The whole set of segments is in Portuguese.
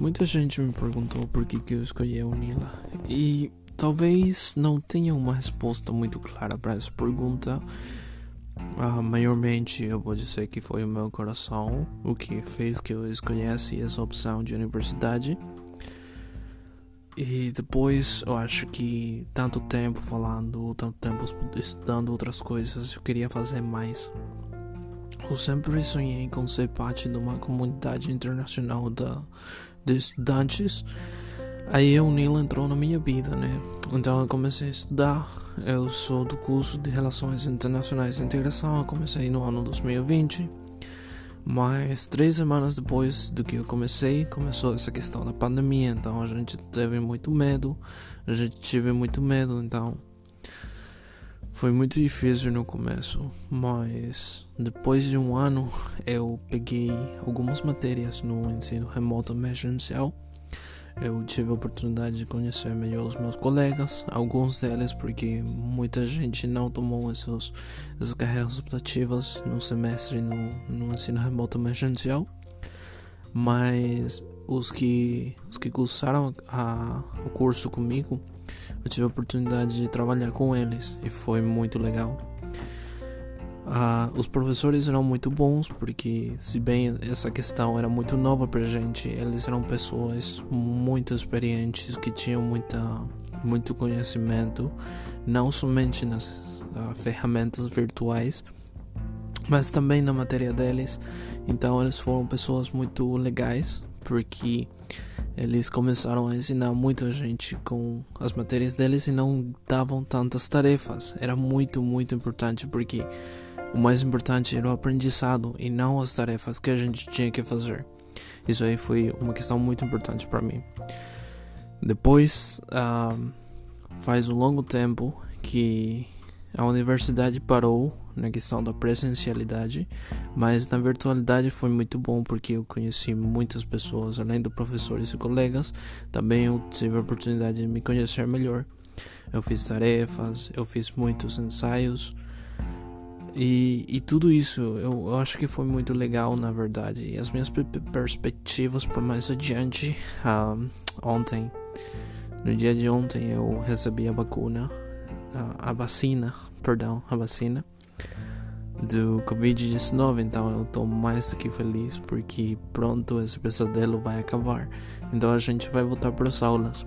Muita gente me perguntou por que, que eu escolhi a Unila e talvez não tenha uma resposta muito clara para essa pergunta. Uh, maiormente eu vou dizer que foi o meu coração o que fez que eu escolhesse essa opção de universidade. E depois eu acho que tanto tempo falando, tanto tempo estudando outras coisas, eu queria fazer mais. Eu sempre sonhei com ser parte de uma comunidade internacional da, de estudantes. Aí o Nilo entrou na minha vida, né? Então eu comecei a estudar. Eu sou do curso de Relações Internacionais e Integração. Eu comecei no ano 2020. Mas três semanas depois do que eu comecei, começou essa questão da pandemia. Então a gente teve muito medo. A gente tive muito medo. Então foi muito difícil no começo, mas depois de um ano eu peguei algumas matérias no ensino remoto emergencial. Eu tive a oportunidade de conhecer melhor os meus colegas, alguns deles porque muita gente não tomou essas, essas carreiras optativas no semestre no, no ensino remoto emergencial, mas os que, os que cursaram a, o curso comigo eu tive a oportunidade de trabalhar com eles e foi muito legal. Uh, os professores eram muito bons porque, se bem essa questão era muito nova para gente, eles eram pessoas muito experientes que tinham muita, muito conhecimento, não somente nas uh, ferramentas virtuais, mas também na matéria deles. Então, eles foram pessoas muito legais porque eles começaram a ensinar muita gente com as matérias deles e não davam tantas tarefas. Era muito, muito importante porque o mais importante era o aprendizado e não as tarefas que a gente tinha que fazer. Isso aí foi uma questão muito importante para mim. Depois, uh, faz um longo tempo que a universidade parou na questão da presencialidade, mas na virtualidade foi muito bom porque eu conheci muitas pessoas, além de professores e colegas, também eu tive a oportunidade de me conhecer melhor. Eu fiz tarefas, eu fiz muitos ensaios e, e tudo isso eu, eu, acho que foi muito legal na verdade. E as minhas perspectivas para mais adiante, uh, ontem, no dia de ontem eu recebi a vacuna, a vacina, perdão, a vacina do Covid-19, então eu estou mais do que feliz porque pronto esse pesadelo vai acabar. Então a gente vai voltar para as aulas.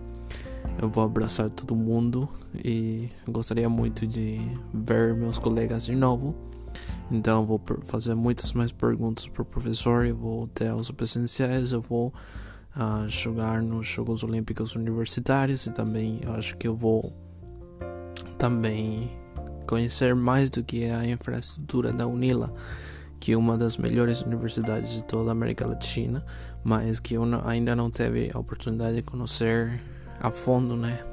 Eu vou abraçar todo mundo e gostaria muito de ver meus colegas de novo. Então vou fazer muitas mais perguntas para o professor, eu vou ter aulas presenciais, eu vou uh, jogar nos Jogos Olímpicos Universitários e também eu acho que eu vou também conhecer mais do que a infraestrutura da UNILA, que é uma das melhores universidades de toda a América Latina, mas que eu ainda não teve a oportunidade de conhecer a fundo, né?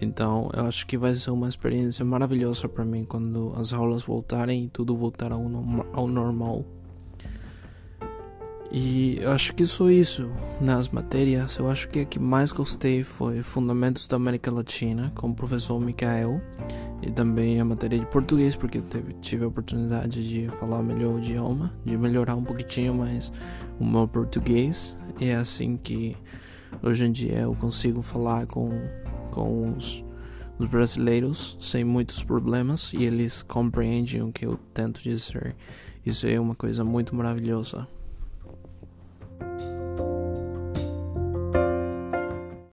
Então, eu acho que vai ser uma experiência maravilhosa para mim quando as aulas voltarem e tudo voltar ao, ao normal. E eu acho que só isso nas matérias. Eu acho que a que mais gostei foi Fundamentos da América Latina com o professor Mikael e também a matéria de português, porque teve, tive a oportunidade de falar melhor o idioma, de melhorar um pouquinho mais o meu português. E é assim que hoje em dia eu consigo falar com, com os, os brasileiros sem muitos problemas e eles compreendem o que eu tento dizer. Isso é uma coisa muito maravilhosa.